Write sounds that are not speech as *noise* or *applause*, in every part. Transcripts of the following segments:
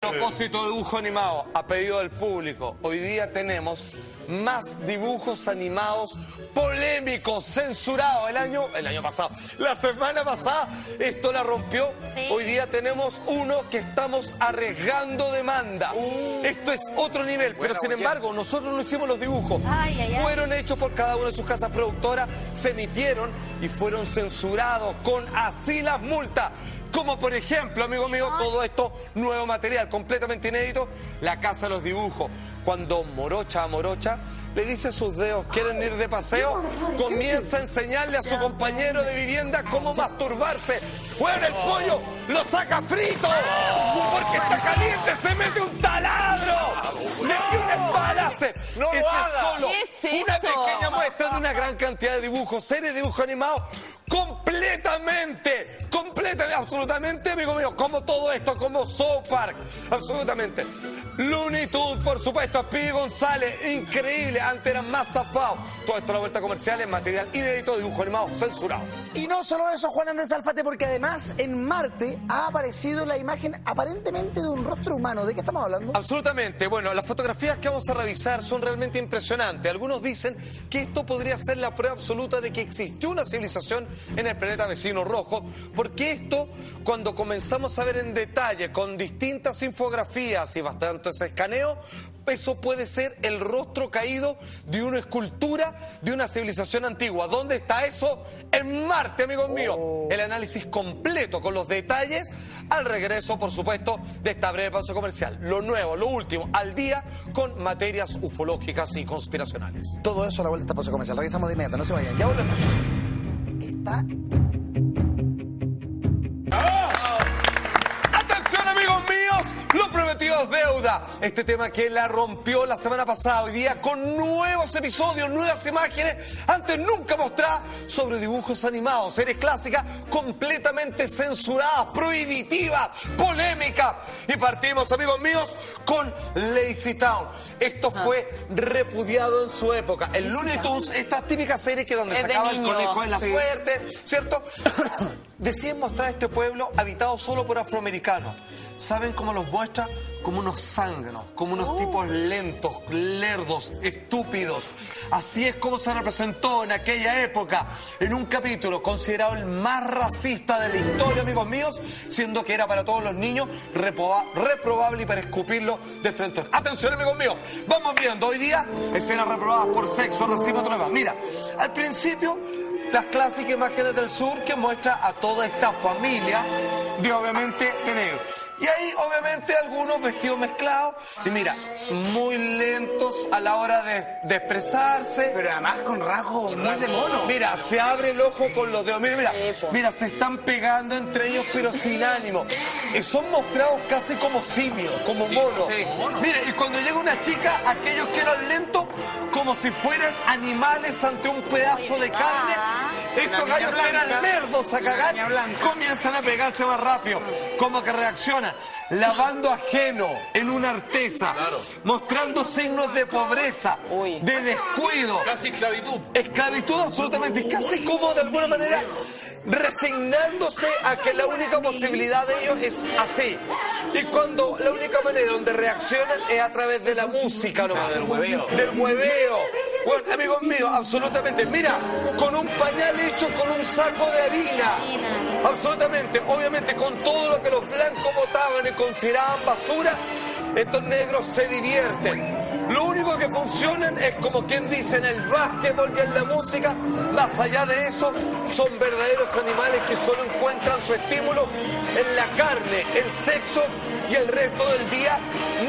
Propósito de dibujo animado, a pedido del público, hoy día tenemos más dibujos animados polémicos, censurados. El año, el año pasado, la semana pasada, esto la rompió. Sí. Hoy día tenemos uno que estamos arriesgando demanda. Esto es otro nivel, pero sin embargo, nosotros no hicimos los dibujos. Ay, ay, ay. Fueron hechos por cada una de sus casas productoras, se emitieron y fueron censurados con así las multas. Como por ejemplo, amigo mío, todo esto nuevo material, completamente inédito, la casa de los dibujos. Cuando morocha a morocha le dice a sus dedos, ¿quieren ir de paseo? Comienza a enseñarle a su compañero de vivienda cómo masturbarse. ¡Fuera el pollo! ¡Lo saca frito! Porque está caliente, se mete un taladro. ¡Metió un espalace! No lo Ese es haga. solo ¿Qué es una eso? pequeña muestra de una gran cantidad de dibujos, series de dibujos animados completamente, completamente, absolutamente, amigo mío, como todo esto, como South Park, absolutamente. Looney Tunes, por supuesto, Pidi González, increíble, antes eran más zafados. Todo esto a la vuelta comercial es material inédito dibujo animado censurado. Y no solo eso, Juan Andrés Alfate, porque además en Marte ha aparecido la imagen aparentemente de un rostro humano. ¿De qué estamos hablando? Absolutamente. Bueno, las fotografías que vamos a revisar son realmente impresionantes. Algunos dicen que esto podría ser la prueba absoluta de que existió una civilización en el planeta vecino rojo, porque esto, cuando comenzamos a ver en detalle, con distintas infografías y escaneos, eso puede ser el rostro caído de una escultura de una civilización antigua. ¿Dónde está eso? En Marte, amigos míos. El análisis completo con los detalles al regreso, por supuesto, de esta breve pausa comercial. Lo nuevo, lo último, al día con materias ufológicas y conspiracionales. Todo eso a la vuelta de esta pausa comercial. Revisamos de inmediato, no se vayan. Ya volvemos. Está deuda. Este tema que la rompió la semana pasada, hoy día con nuevos episodios, nuevas imágenes, antes nunca mostradas sobre dibujos animados, series clásicas completamente censuradas, prohibitivas, polémicas. Y partimos, amigos míos, con Lazy Town. Esto fue repudiado en su época. El Looney Tunes, esta típica serie que donde Es sacaba el conejo en la Sí. suerte, ¿cierto? *coughs* Deciden mostrar este pueblo habitado solo por afroamericanos. ¿Saben cómo los muestra? Como unos zánganos, como unos tipos lentos, lerdos, estúpidos. Así es como se representó en aquella época, en un capítulo considerado el más racista de la historia, amigos míos, siendo que era para todos los niños reproba- reprobable y para escupirlo de frente. Atención, amigos míos, vamos viendo hoy día escenas reprobadas por sexo, racismo, demás. Mira, al principio las clásicas imágenes del sur que muestra a toda esta familia de obviamente de negro. Y ahí obviamente algunos vestidos mezclados y mira, muy lentos a la hora de, de expresarse. Pero además con rasgos muy de mono. Mira, se abre el ojo con los dedos. Mira, mira, mira, se están pegando entre ellos, pero sin ánimo. Y son mostrados casi como simios, como monos. Mira, y cuando llega una chica, aquellos que eran lentos, como si fueran animales ante un pedazo de carne, estos gallos que eran lerdos a cagar, comienzan a pegarse más rápido. Como que reaccionan, lavando ajeno en una artesa, mostrando signos de pobreza, Uy. de descuido. Casi esclavitud. Esclavitud absolutamente, casi como de alguna manera resignándose a que la única posibilidad de ellos es así. Y cuando la única manera donde reaccionan es a través de la música nomás. del hueveo. Del hueveo. Bueno, amigos míos, absolutamente. Mira, con un pañal hecho con un saco de harina. Absolutamente. Obviamente con todo lo que los blancos consideraban basura, estos negros se divierten. Lo único que funcionan es como quien dice en el básquetbol y en la música. Más allá de eso, son verdaderos animales que solo encuentran su estímulo en la carne, el sexo y el resto del día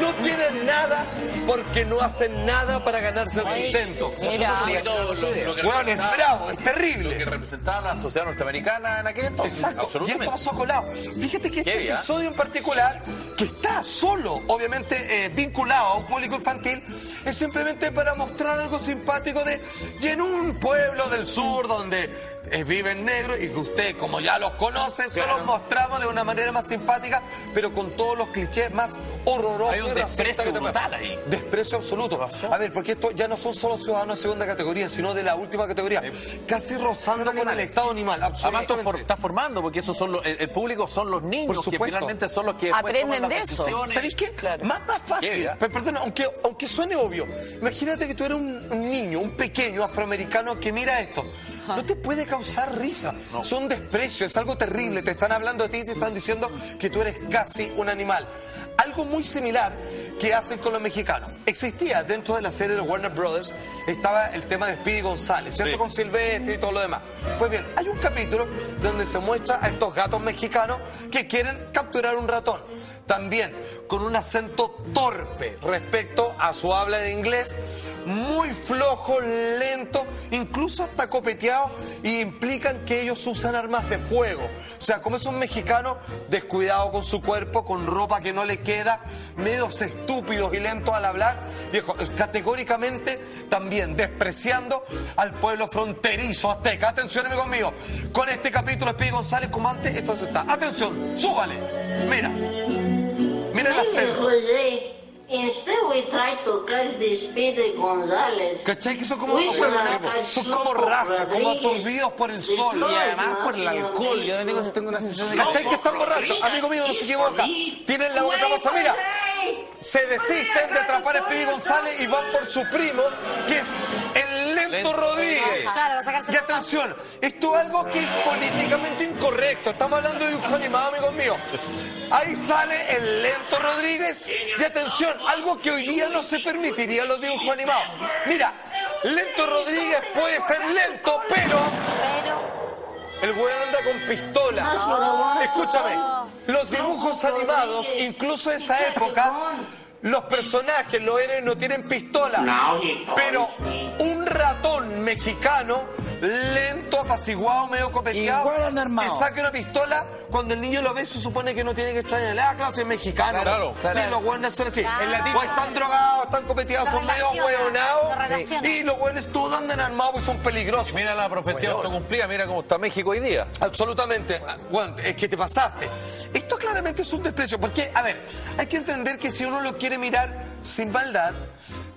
no tienen nada porque no hacen nada para ganarse el sustento. Mira. Todo lo, lo que Bueno, es bravo, es Lo que terrible. representaba la sociedad norteamericana en aquel entonces. Exacto, y Absolutamente. esto pasó colado. Fíjate que este bien. episodio en particular, que está solo, obviamente eh, vinculado a un público infantil, es simplemente para mostrar algo simpático de. Y en un pueblo del sur donde eh, viven negros y que usted, como ya los conoce, se los mostramos de una manera más simpática, pero con todos los clichés más horroroso Hay un desprecio que te- brutal ahí. Desprecio absoluto. A ver, porque esto ya no son solo ciudadanos de segunda categoría, sino de la última categoría. Casi rozando con el estado animal. Además, tú Absolutamente. for- estás formando, porque esos son los, el, el público son los niños Por que supuesto. finalmente son los que Aprenden de eso. ¿Sabéis qué? Claro. Más, más fácil. Qué, ya. Pe- Perdona, aunque, aunque suene obvio. Imagínate que tú eres un, un niño, un pequeño afroamericano que mira esto. No te puede causar risa. Es un desprecio, es algo terrible. Te están hablando de ti y te están diciendo que tú eres casi un animal. Algo muy similar que hacen con los mexicanos. Existía dentro de la serie de Warner Brothers, estaba el tema de Speedy González, ¿cierto? Sí. Con Silvestre y todo lo demás. Pues bien, hay un capítulo donde se muestra a estos gatos mexicanos que quieren capturar un ratón. También con un acento torpe respecto a su habla de inglés, muy flojo, lento, incluso hasta copeteado, y implican que ellos usan armas de fuego. O sea, como esos mexicanos descuidados con su cuerpo, con ropa que no le queda, medios estúpidos y lentos al hablar, viejo, categóricamente también despreciando al pueblo fronterizo azteca. Atención, amigos míos, con este capítulo Speedy González como antes, entonces está. Atención, súbale. Mira, mira el acento. We try to catch the Speedy González. ¿Cachai? Que son como, son como rascas, como aturdidos por el sol. Y además por el alcohol. Yo tengo, tengo una sensación de. ¿Cachai que están borrachos? Amigo mío, no se equivoca. Tienen la otra cosa, mira. Se desisten de atrapar a Speedy González y van por su primo, que es el Lento Lento. Rodríguez. Claro, Y atención, esto es algo que es políticamente incorrecto. Estamos hablando de dibujo animado, amigos míos. Ahí sale el Lento Rodríguez. Y atención, algo que hoy día no se permitiría en los dibujos animados. Mira, Lento Rodríguez puede ser lento, pero Pero. el güey anda con pistola. Escúchame, los dibujos animados, incluso de esa época, los personajes, los héroes no tienen pistola. Pero un ratón mexicano, lento, apaciguado, medio copeteado, Igual armado. que saque una pistola, cuando el niño lo ve se supone que no tiene que extrañarle. Ah, claro, si es mexicano. Claro, Sí, los güeyes son así. Claro. O están drogados, están copeteados, son medio hueonados. Y los güeyes todos andan armados y son peligrosos. Mira la profecía autocumplida, mira cómo está México hoy día. Absolutamente. Ah, Juan, es que te pasaste. Esto claramente es un desprecio. Porque, a ver, hay que entender que si uno lo quiere mirar sin maldad,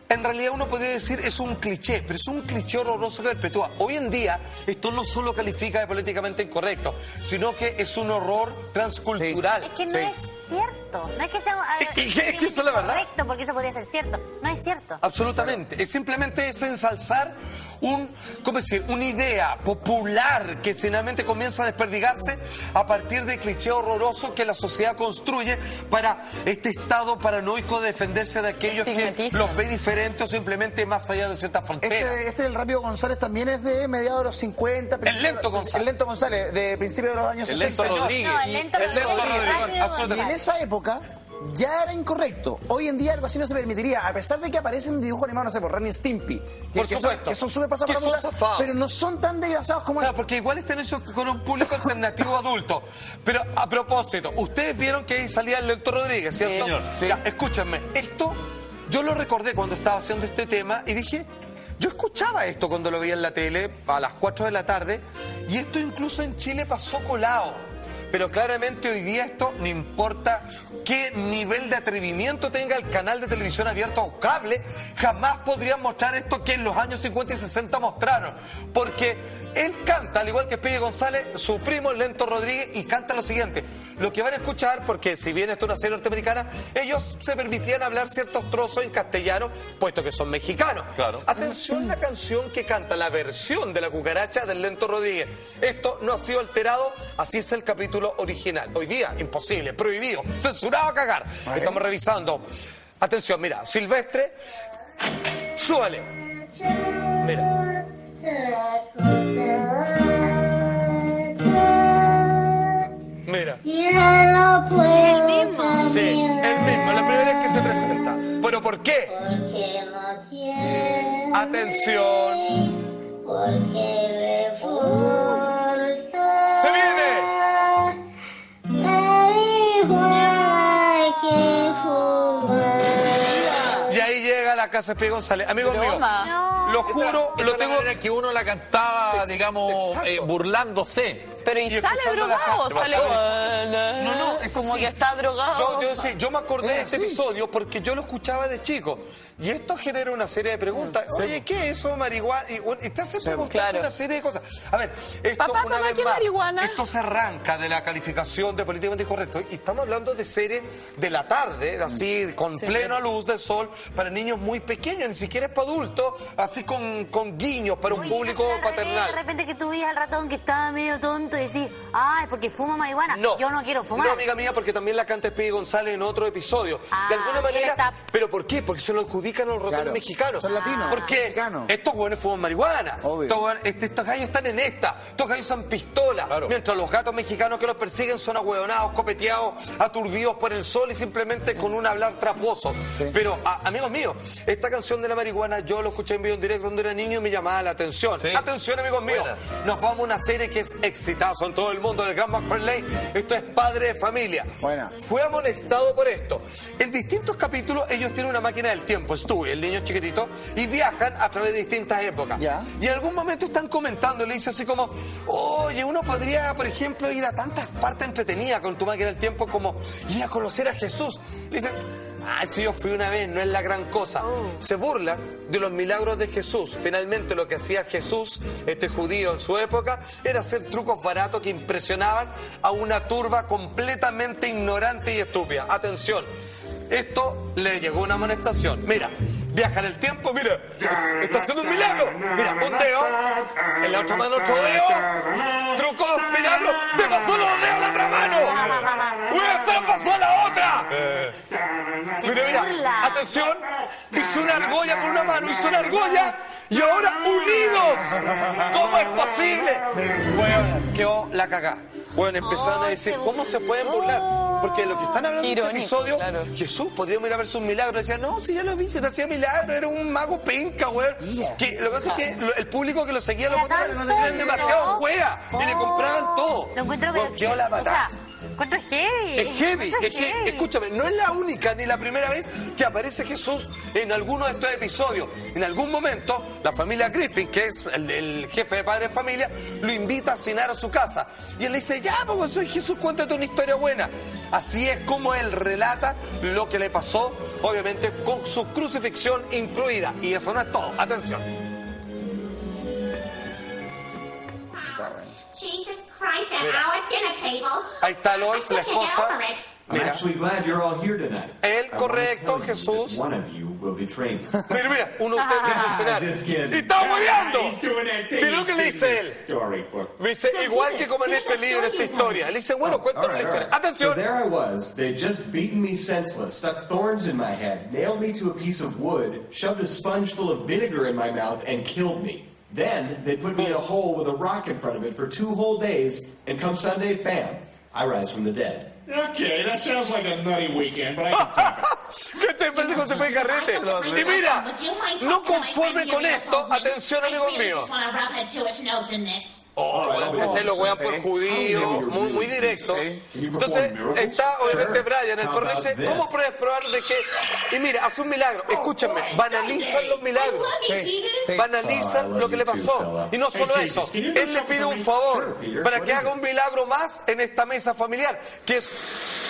en realidad uno podría decir es un cliché, pero es un cliché horroroso que perpetúa. Hoy en día, esto no solo califica de políticamente incorrecto, sino que es un horror transcultural. Es que no es cierto. No es que sea. Es que- es que eso es la verdad. Correcto, porque eso podría ser cierto. No es cierto. Absolutamente. Es simplemente es ensalzar un, ¿cómo decir? Una idea popular que finalmente comienza a desperdigarse a partir de cliché horroroso que la sociedad construye para este estado paranoico de defenderse de aquellos que los ve diferentes o simplemente más allá de ciertas fronteras. Este, este del Rápido González también es de mediados de los 50. El Lento González. El Lento González, de principios de los años El 60. Lento Rodríguez. No, el lento El lento Rodríguez, Rodríguez, rápido absolutamente. Y en González. esa época ya era incorrecto. Hoy en día algo así no se permitiría, a pesar de que aparecen dibujos animados, no sé, por Ren y Stimpy. Que, Por que supuesto. Son, que son súper pasados para la son pero no son tan desgraciados como Claro, porque igual están hechos con un público *laughs* alternativo adulto. Pero a propósito, ustedes vieron que ahí salía el Lector Rodríguez, ¿cierto? señor, sí. Ya, escúchenme, esto yo lo recordé cuando estaba haciendo este tema y dije, yo escuchaba esto cuando lo veía en la tele a las 4 de la tarde y esto incluso en Chile pasó colado. Pero claramente hoy día esto no importa qué nivel de atrevimiento tenga el canal de televisión abierto o cable, jamás podrían mostrar esto que en los años 50 y 60 mostraron. Porque él canta, al igual que Pide González, su primo Lento Rodríguez, y canta lo siguiente. Lo que van a escuchar, porque si bien esto es una serie norteamericana, ellos se permitían hablar ciertos trozos en castellano, puesto que son mexicanos. Claro. Atención la canción que canta, la versión de la cucaracha del Lento Rodríguez. Esto no ha sido alterado, así es el capítulo original. Hoy día, imposible, prohibido, censurado a cagar. Estamos revisando. Atención, mira, Silvestre, súbale. Mira. No puedo Sí, el mismo, la primera vez que se presenta. ¿Pero por qué? porque no tiene, Atención. porque me falta ¡Se viene! marihuana que fumar. Y ahí llega la casa de Pío González. Amigos míos, lo juro, Esa lo es la tengo... que uno la cantaba, digamos, eh, burlándose. Pero ¿y sale drogado? Sale No, no, es como así. que está drogado. Yo, yo, sí, yo me acordé de Es este episodio porque yo lo escuchaba de chico. Y esto genera una serie de preguntas. Oye, ¿qué es eso, marihuana? Y, bueno, y te hace preguntando claro. una serie de cosas. A ver, esto Papá, una papá, vez ¿qué más, marihuana? esto se arranca de la calificación de políticamente incorrecto. Y estamos hablando de series de la tarde, así, con plena luz del sol, para niños muy pequeños, ni siquiera es para adultos, así con, con guiños para un Oye, público paternal. De repente que tú veías al ratón que estaba medio tonto y decís, ah, es porque fuma marihuana. No. Yo no quiero fumar. No, amiga mía, porque también la canta Speedy González en otro episodio. Ah, de alguna él manera. está- ¿Pero por qué? Porque se lo adjudican a los ratones Claro. mexicanos. Son latinos, Porque mexicanos. estos hueones fuman marihuana. Obvio. Estos, este- estos gallos están en esta. Estos gallos usan pistola. Claro. Mientras los gatos mexicanos que los persiguen son ahueonados, copeteados, aturdidos por el sol y simplemente con un hablar traposo. Pero, a- amigos míos, esta canción de la marihuana yo lo escuché en vivo en directo cuando era niño y me llamaba la atención. Sí. Atención, amigos míos. Buena. Nos vamos a una serie que es exitazo en todo el mundo del Gran McFarlane. Esto es Padre de Familia. Buena. Fue amonestado por esto. En distintos capítulos ellos tienen una máquina del tiempo, Stewie, el niño chiquitito, y viajan a través de distintas épocas. Ya. Y en algún momento están comentando, le dice así como, oye, uno podría, por ejemplo, ir a tantas partes entretenidas con tu máquina del tiempo como ir a conocer a Jesús. Le dicen, ah, si yo fui una vez, no es la gran cosa. Se burla de los milagros de Jesús. Finalmente lo que hacía Jesús, este judío en su época, era hacer trucos baratos que impresionaban a una turba completamente ignorante y estúpida. Atención, esto le llegó una amonestación. Mira, viaja en el tiempo, mira, está haciendo un milagro. Mira, un dedo, en la otra mano otro dedo, truco, milagro, se pasó los dedos a la otra mano. ¡Uy, se lo pasó a la otra! Mira, mira, atención, hizo una argolla con una mano, hizo una argolla y ahora unidos. ¿Cómo es posible? Bueno, quedó la cagá. Bueno, empezaron a decir, ¿cómo se pueden burlar? Porque lo que están hablando en este episodio, claro. Jesús, podríamos ir a ver sus milagros. Decían, no, si ya lo vi, si no hacía milagro, era un mago penca. Que lo que pasa es que lo- el público que lo seguía lo tan no demasiado juega y le compraban todo. Lo encuentro, quedó la o patada. sea, encuentro heavy. Es heavy, es que, heavy. escúchame, no es la única ni la primera vez que aparece Jesús en alguno de estos episodios. En algún momento, la familia Griffin, que es el, el jefe de padre de familia, lo invita a cenar a su casa. Y él le dice, ya, soy Jesús, cuéntate una historia buena. Así es como él relata lo que le pasó, obviamente con su crucifixión incluida. Y eso no es todo, atención. Jesus Christ, at our dinner table. Ahí está Lois, la esposa. Over it. I'm Mira. actually glad you're all here tonight. Él, correcto, Jesús. One of you will betray me. *laughs* Mira, mira, uno de *laughs* ustedes tiene que cenar. Y está moviendo. He's doing that thing. Mira lo que le dice él. Story. Dice, igual que como en ese libro, esa historia. Le dice, bueno, oh, All cuéntanos la historia. right. So Atención. there I was. They'd just beaten me senseless, stuck thorns in my head, nailed me to a piece of wood, shoved a sponge full of vinegar in my mouth, and killed me. Then they put me in a hole with a rock in front of it for two whole days, and come Sunday, bam, I rise from the dead. Okay, that sounds like a nutty weekend, but I can take it. Que te parece como se fue de carrete. Y mira, no conforme con esto, atención amigos míos. Oh, ¿cachai? Lo wean por judío, muy, muy directo. Entonces está obviamente Brian, el perro dice, ¿cómo puedes probar de que? Y mira, hace un milagro, escúchenme, banalizan los milagros. Banalizan lo que le pasó. Y no solo eso, él le pide un favor para que haga un milagro más en esta mesa familiar, que es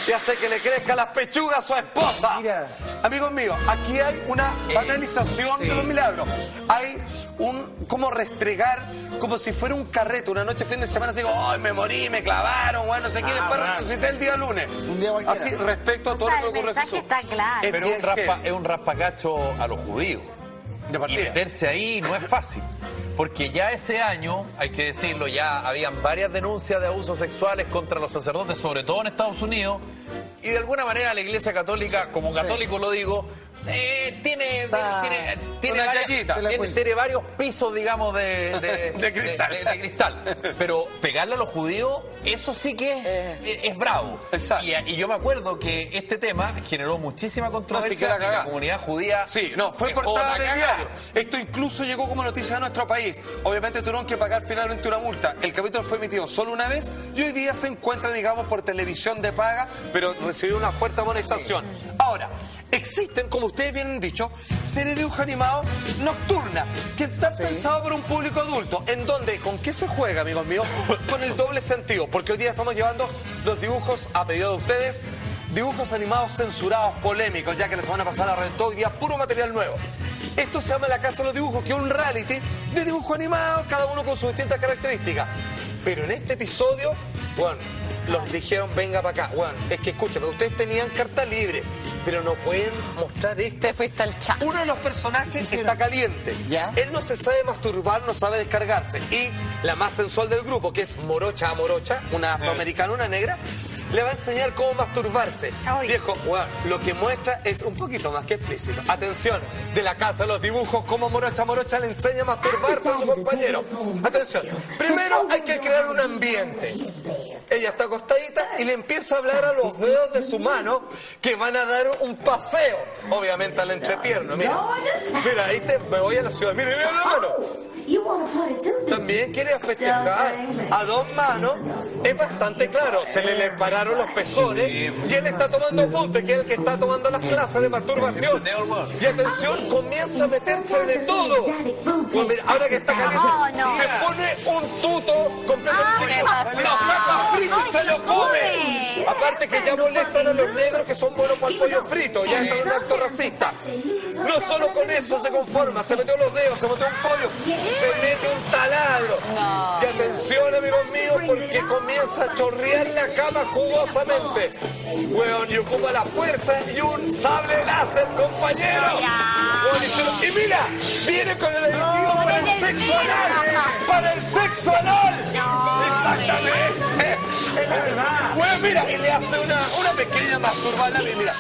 y hace que le crezca las pechugas a su esposa. Mira. Amigos míos, aquí hay una banalización de los milagros. Hay un como restregar, como si fuera un carrete, una noche fin de semana, así como, ay, me morí, me clavaron, bueno, no sé qué, después resucité el día lunes. Un día cualquiera. Así, respecto a O todo sea, lo que el ocurre en mensaje está claro. Es Pero un raspa, es un raspacacho a los judíos. Y meterse ahí no es fácil. Porque ya ese año, hay que decirlo, ya habían varias denuncias de abusos sexuales contra los sacerdotes, sobre todo en Estados Unidos. Y de alguna manera la Iglesia Católica, como católico lo digo, eh, tiene, Está- tiene, tiene, varias- tiene- tiene varios pisos, digamos, de, *laughs* de, De cristal. de- de cristal. Pero pegarle a los judíos, eso sí que es, es bravo. Exacto. Y, y yo me acuerdo que este tema generó muchísima No, controversia la en la comunidad judía. Sí, no, fue portada de diario. Esto incluso llegó como noticia a nuestro país. Obviamente tuvieron que pagar finalmente una multa. El capítulo fue emitido solo una vez y hoy día se encuentra, digamos, por televisión de paga, pero recibió una fuerte amonestación. Ahora, existen, como ustedes bien han dicho, series de dibujos animados nocturnas que están pensados para un público adulto. ¿En donde ¿Con qué se juega, amigos míos? *laughs* Con el doble sentido. Porque hoy día estamos llevando los dibujos a pedido de ustedes. Dibujos animados censurados, polémicos, ya que la semana pasada reventó hoy día puro material nuevo. Esto se llama La Casa de los Dibujos, que es un reality de dibujos animados, cada uno con sus distintas características. Pero en este episodio, bueno, los dijeron, venga para acá. Bueno, es que escúchame, ustedes tenían carta libre, pero no pueden mostrar esto. Te fuiste al chat. Uno de los personajes está caliente. ¿Ya? Él no se sabe masturbar, no sabe descargarse. Y la más sensual del grupo, que es Morocha a Morocha, una afroamericana, una negra, le va a enseñar cómo masturbarse. Ay. Viejo, bueno, lo que muestra es un poquito más que explícito. Atención, de la casa de los dibujos, cómo Morocha Morocha le enseña a masturbarse a su compañero. Atención, primero hay que crear un ambiente. Ella está acostadita y le empieza a hablar a los dedos de su mano que van a dar un paseo, obviamente a la entrepierna. Mira, mira, ahí te, me voy a la ciudad. Mira, mira la mano. También quiere festejar a dos manos. Es bastante claro. Se le, le pararon los pezones y él está tomando apunte, que es el que está tomando las clases de masturbación. Y atención, comienza a meterse de todo. Pues mira, ahora que está caliente, Oh, no. se pone un tuto completamente. Se lo come. Aparte que ya molestan a los negros que son buenos para el pollo frito. Ya está un acto racista. No solo con eso se conforma, se metió los dedos, se metió un pollo, se mete un taladro. Y atención, amigos míos, porque comienza a chorrear la cama jugosamente. Weón, y ocupa la fuerza y un sable láser, compañero. Y mira, viene con el aditivo para el sexo anal. Para el sexo anal. Exactamente. Weón, mira, y le hace una, una pequeña masturbada. Mira,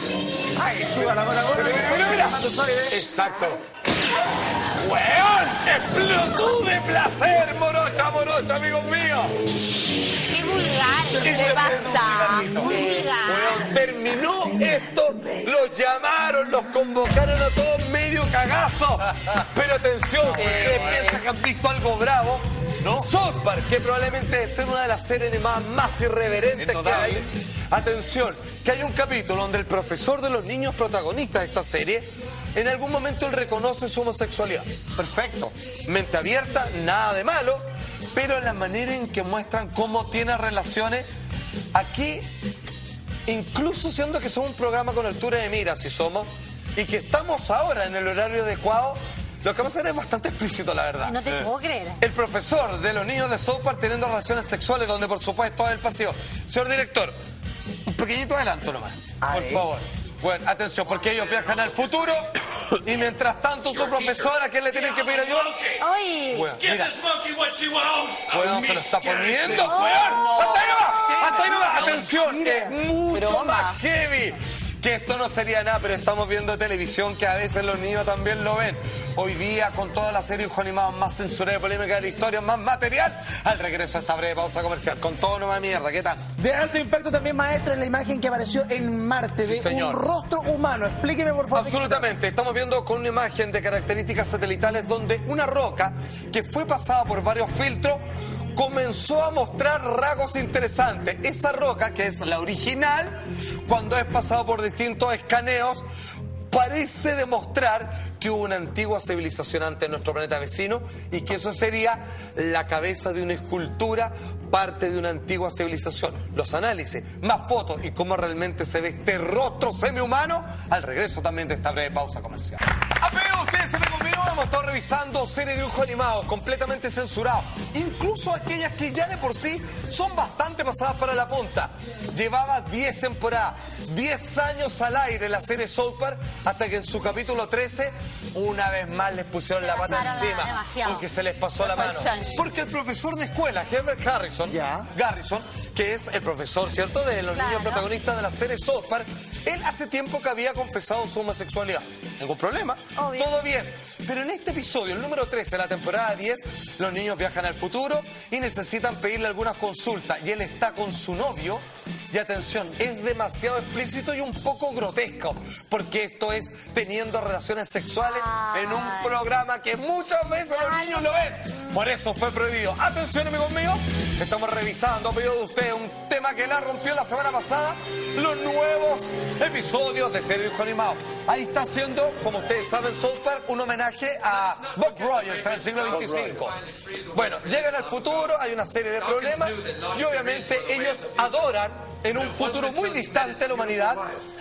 Ay, suba la bola, Mira, mira. Exacto. ¡Weón! ¡Explotó de placer, morocha, morocha, amigos míos! Qué vulgar. Y se. Muy vulgar. Terminó esto, los llamaron, los convocaron a todos medio cagazo. Pero atención, si ustedes piensan que han visto algo bravo, ¿no? South Park, que probablemente es una de las series animadas más irreverentes que hay. Atención, que hay un capítulo donde el profesor de los niños protagonistas de esta serie, en algún momento él reconoce su homosexualidad. Perfecto. Mente abierta, nada de malo, pero la manera en que muestran cómo tiene relaciones, aquí, incluso siendo que somos un programa con altura de mira, si somos, y que estamos ahora en el horario adecuado, lo que vamos a hacer es bastante explícito, la verdad. No te puedo creer. El profesor de los niños de South Park teniendo relaciones sexuales, donde por supuesto es el pasivo. Señor director, un pequeñito adelanto nomás, por favor. Bueno, atención, porque ellos viajan al futuro y mientras tanto su profesora, ¿quién le tienen que pedir ayuda? ¡Ay! Bueno, mira, monkey what she wants. bueno, se lo está poniendo, weón. Hasta ahí nomás, hasta ahí nomás. Atención, es mucho más heavy. Que esto no sería nada, pero estamos viendo televisión que a veces los niños también lo ven. Hoy día, con toda la serie dibujos animados más censurados y polémica de la historia, más material, al regreso a esta breve pausa comercial. Con todo más mierda, ¿qué tal? De alto impacto también, maestro, en la imagen que apareció en Marte de señor. un rostro humano. Explíqueme, por favor. Absolutamente. Estamos viendo con una imagen de características satelitales donde una roca que fue pasada por varios filtros comenzó a mostrar rasgos interesantes. Esa roca, que es la original, cuando es pasado por distintos escaneos, parece demostrar que hubo una antigua civilización antes de nuestro planeta vecino y que eso sería la cabeza de una escultura, parte de una antigua civilización. Los análisis, más fotos y cómo realmente se ve este rostro semihumano al regreso también de esta breve pausa comercial. Amigos, revisando series de dibujos animados completamente censurados, incluso aquellas que ya de por sí son bastante pasadas para la punta. Llevaba 10 temporadas, 10 años al aire la serie South Park, hasta que en su capítulo 13, una vez más les pusieron la pata encima, demasiado. porque se les pasó la mano. Porque el profesor de escuela, Herbert Harrison. Garrison, que es el profesor, ¿cierto?, de los Claro. niños protagonistas de la serie South Park, él hace tiempo que había confesado su homosexualidad. Ningún problema, Obvio. todo bien. Pero en este episodio, el número 13, la temporada 10, los niños viajan al futuro y necesitan pedirle algunas consultas. Y él está con su novio. Y atención, es demasiado explícito y un poco grotesco, porque esto es teniendo relaciones sexuales en un programa que muchas veces los niños lo ven. Por eso fue prohibido. Atención, amigos míos, Estamos revisando a pedido de usted un tema que la rompió la semana pasada, los nuevos episodios de serie dibujo animado. Ahí está haciendo, como ustedes saben, South Park, un homenaje a Bob Rogers en el siglo XXV. Bueno, llegan al futuro, hay una serie de problemas y obviamente ellos adoran en un futuro muy distante a la humanidad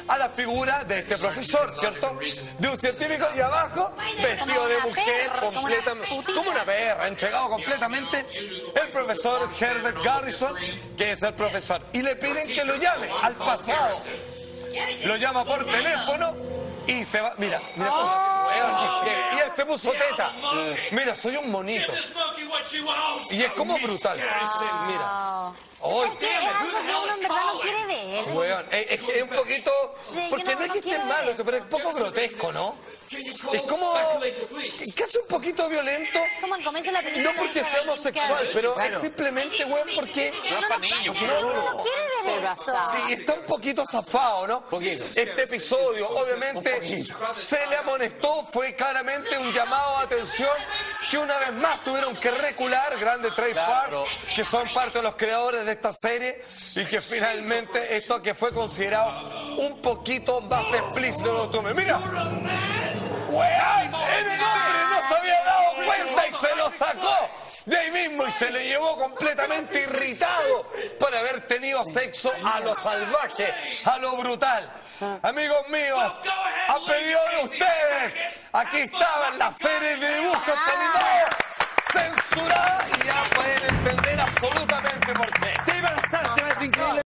a la figura de este profesor, ¿cierto? De un científico y abajo vestido de mujer completamente, como una perra, entregado completamente el profesor Herbert Garrison, que es el profesor, y le piden que lo llame al pasado. Lo llama por teléfono y se va. Mira, mira. Y él se puso teta. Mira, soy un monito. Y es como brutal. Mira. Es que es algo que uno en verdad no quiere ver. Weón, es, es- es un poquito. Sí, Porque no- no es no que esté malo, ver. pero es poco grotesco, ¿no? Es como. casi un poquito violento. Como al comienzo de la película. No porque sea homosexual, pero es simplemente, weón, porque. No es para niños. No, no, no quiere ver eso. Sí, está un poquito zafado, ¿no? Este episodio, obviamente, se le amonestó, fue claramente un llamado de atención que una vez más tuvieron que recular Grande Claro. Park, que son parte de los creadores de esta serie, y que finalmente esto que fue considerado un poquito más explícito lo tome. ¡Mira! ¡Weón! ¡En el hombre no se había dado cuenta y se lo sacó! De ahí mismo y se le llevó completamente irritado por haber tenido sexo a lo salvaje, a lo brutal amigos míos, a pedido de ustedes, aquí estaban las series de dibujos animados censuradas y ya pueden entender absolutamente por qué.